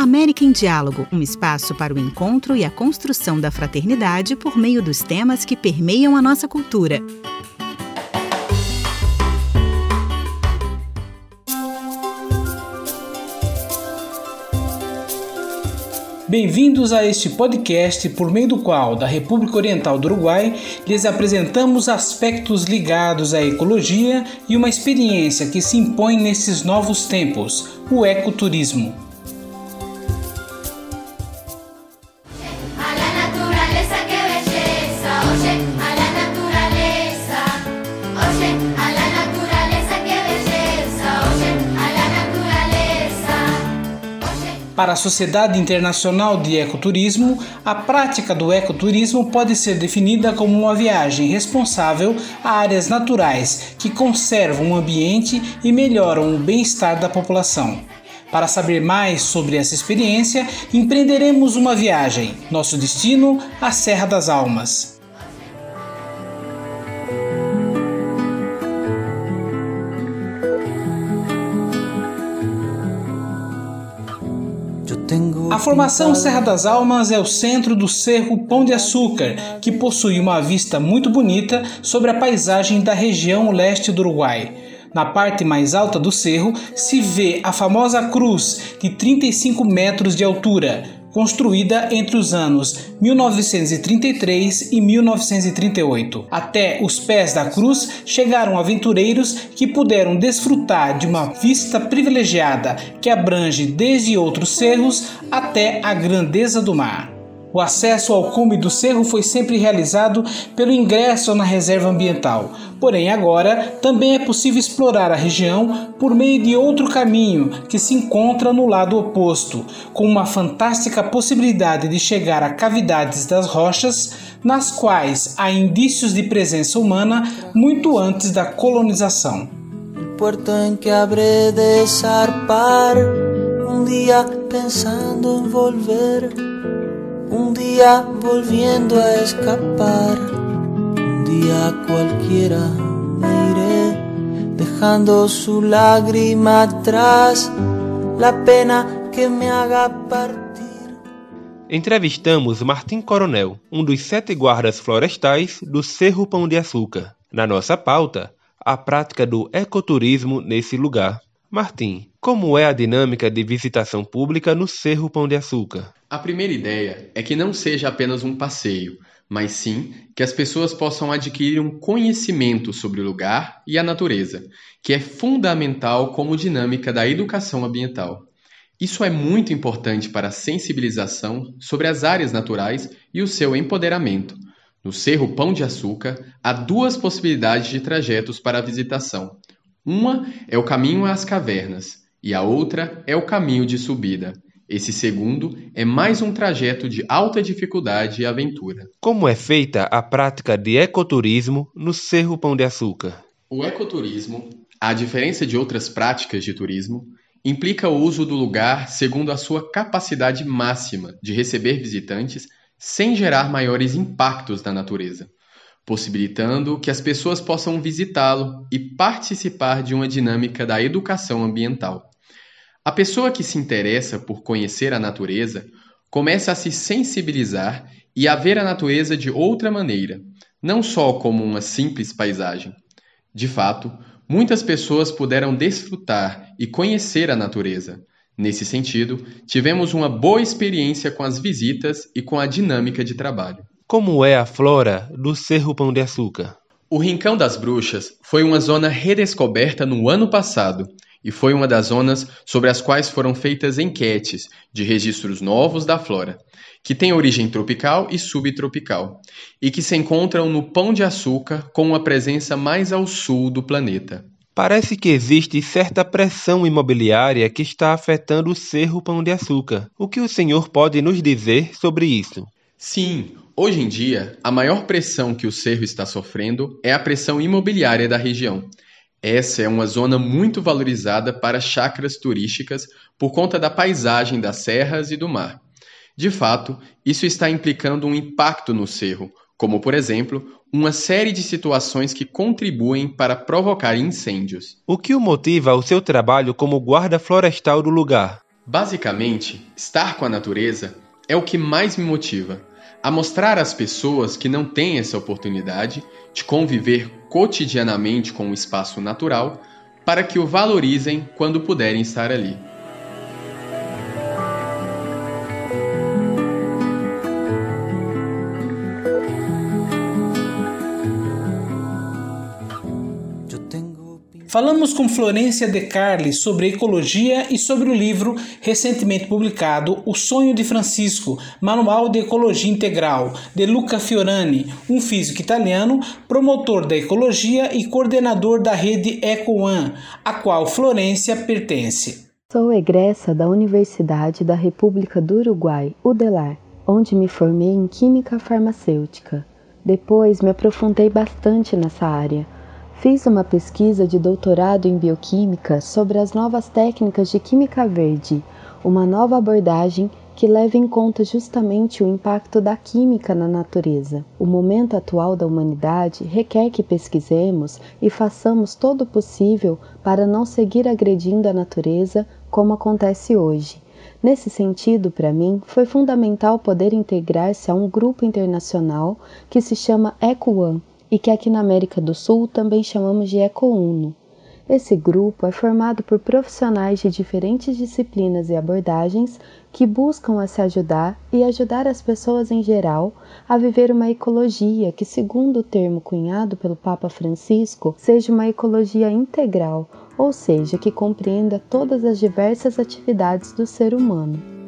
América em Diálogo, um espaço para o encontro e a construção da fraternidade por meio dos temas que permeiam a nossa cultura. Bem-vindos a este podcast por meio do qual, da República Oriental do Uruguai, lhes apresentamos aspectos ligados à ecologia e uma experiência que se impõe nesses novos tempos, o ecoturismo. Para a Sociedade Internacional de Ecoturismo, a prática do ecoturismo pode ser definida como uma viagem responsável a áreas naturais que conservam o ambiente e melhoram o bem-estar da população. Para saber mais sobre essa experiência, empreenderemos uma viagem. Nosso destino, a Serra das Almas. Formação Serra das Almas é o centro do Cerro Pão de Açúcar, que possui uma vista muito bonita sobre a paisagem da região leste do Uruguai. Na parte mais alta do cerro se vê a famosa cruz de 35 metros de altura, construída entre os anos 1933 e 1938. Até os pés da cruz chegaram aventureiros que puderam desfrutar de uma vista privilegiada que abrange desde outros cerros até a grandeza do mar. O acesso ao cume do cerro foi sempre realizado pelo ingresso na reserva ambiental. Porém, agora também é possível explorar a região por meio de outro caminho que se encontra no lado oposto, com uma fantástica possibilidade de chegar a cavidades das rochas nas quais há indícios de presença humana muito antes da colonização. Dia pensando volver un día volviendo a escapar, un día cualquiera me iré, dejando su lágrima atrás, la pena que me haga partir. Entrevistamos Martim Coronel, um dos sete guardas florestais do Cerro Pão de Açúcar. Na nossa pauta, a prática do ecoturismo nesse lugar. Martim, como é a dinâmica de visitação pública no Cerro Pão de Açúcar? A primeira ideia é que não seja apenas um passeio, mas sim que as pessoas possam adquirir um conhecimento sobre o lugar e a natureza, que é fundamental como dinâmica da educação ambiental. Isso é muito importante para a sensibilização sobre as áreas naturais e o seu empoderamento. No Cerro Pão de Açúcar, há duas possibilidades de trajetos para a visitação. Uma é o caminho às cavernas, e a outra é o caminho de subida. Esse segundo é mais um trajeto de alta dificuldade e aventura. Como é feita a prática de ecoturismo no Cerro Pão de Açúcar? O ecoturismo, à diferença de outras práticas de turismo, implica o uso do lugar segundo a sua capacidade máxima de receber visitantes sem gerar maiores impactos na natureza, possibilitando que as pessoas possam visitá-lo e participar de uma dinâmica da educação ambiental. A pessoa que se interessa por conhecer a natureza começa a se sensibilizar e a ver a natureza de outra maneira, não só como uma simples paisagem. De fato, muitas pessoas puderam desfrutar e conhecer a natureza. Nesse sentido, tivemos uma boa experiência com as visitas e com a dinâmica de trabalho. Como é a flora do Cerro Pão de Açúcar? O Rincão das Bruxas foi uma zona redescoberta no ano passado e foi uma das zonas sobre as quais foram feitas enquetes de registros novos da flora, que tem origem tropical e subtropical, e que se encontram no Pão de Açúcar com uma presença mais ao sul do planeta. Parece que existe certa pressão imobiliária que está afetando o Cerro Pão de Açúcar. O que o senhor pode nos dizer sobre isso? Sim, hoje em dia, a maior pressão que o Cerro está sofrendo é a pressão imobiliária da região essa é uma zona muito valorizada para chácaras turísticas por conta da paisagem das serras e do mar. De fato, isso está implicando um impacto no cerro, como, por exemplo, uma série de situações que contribuem para provocar incêndios. O que o motiva ao seu trabalho como guarda florestal do lugar? Basicamente, estar com a natureza é o que mais me motiva a mostrar às pessoas que não têm essa oportunidade de conviver cotidianamente com o espaço natural para que o valorizem quando puderem estar ali. Falamos com Florência De Carli sobre ecologia e sobre o livro recentemente publicado O Sonho de Francisco, Manual de Ecologia Integral, de Luca Fiorani, um físico italiano, promotor da ecologia e coordenador da rede EcoOne, a qual Florência pertence. Sou egressa da Universidade da República do Uruguai, UDELAR, onde me formei em Química Farmacêutica. Depois me aprofundei bastante nessa área Fiz uma pesquisa de doutorado em bioquímica sobre as novas técnicas de química verde, uma nova abordagem que leva em conta justamente o impacto da química na natureza. O momento atual da humanidade requer que pesquisemos e façamos todo o possível para não seguir agredindo a natureza como acontece hoje. Nesse sentido, para mim, foi fundamental poder integrar-se a um grupo internacional que se chama EcoOne, e que aqui na América do Sul também chamamos de EcoUno. Esse grupo é formado por profissionais de diferentes disciplinas e abordagens que buscam a se ajudar e ajudar as pessoas em geral a viver uma ecologia que, segundo o termo cunhado pelo Papa Francisco, seja uma ecologia integral, ou seja, que compreenda todas as diversas atividades do ser humano.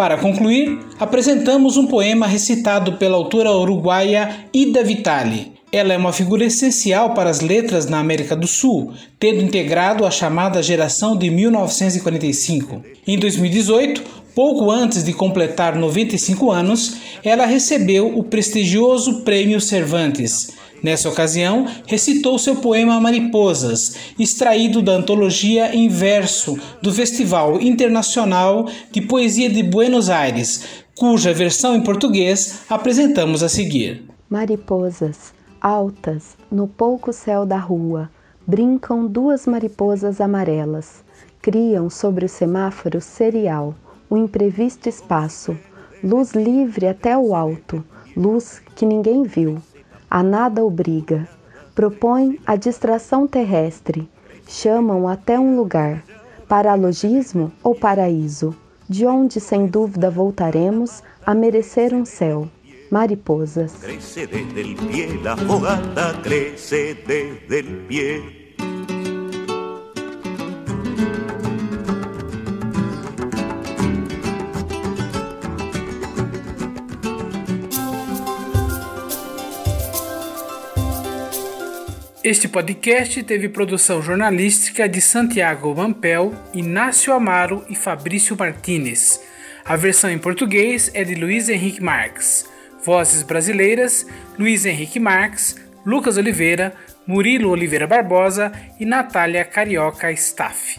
Para concluir, apresentamos um poema recitado pela autora uruguaia Ida Vitali. Ela é uma figura essencial para as letras na América do Sul, tendo integrado a chamada geração de 1945. Em 2018, pouco antes de completar 95 anos, ela recebeu o prestigioso Prêmio Cervantes, Nessa ocasião, recitou seu poema Mariposas, extraído da antologia em verso do Festival Internacional de Poesia de Buenos Aires, cuja versão em português apresentamos a seguir. Mariposas, altas, no pouco céu da rua, brincam duas mariposas amarelas. Criam sobre o semáforo serial o imprevisto espaço, luz livre até o alto, luz que ninguém viu a nada obriga, propõe a distração terrestre, chamam até um lugar, paralogismo ou paraíso, de onde sem dúvida voltaremos a merecer um céu. Mariposas. Desde el pie, la fogata desde el pie. Este podcast teve produção jornalística de Santiago Mampel, Inácio Amaro e Fabrício Martinez. A versão em português é de Luiz Henrique Marques. Vozes brasileiras: Luiz Henrique Marques, Lucas Oliveira, Murilo Oliveira Barbosa e Natália Carioca Staff.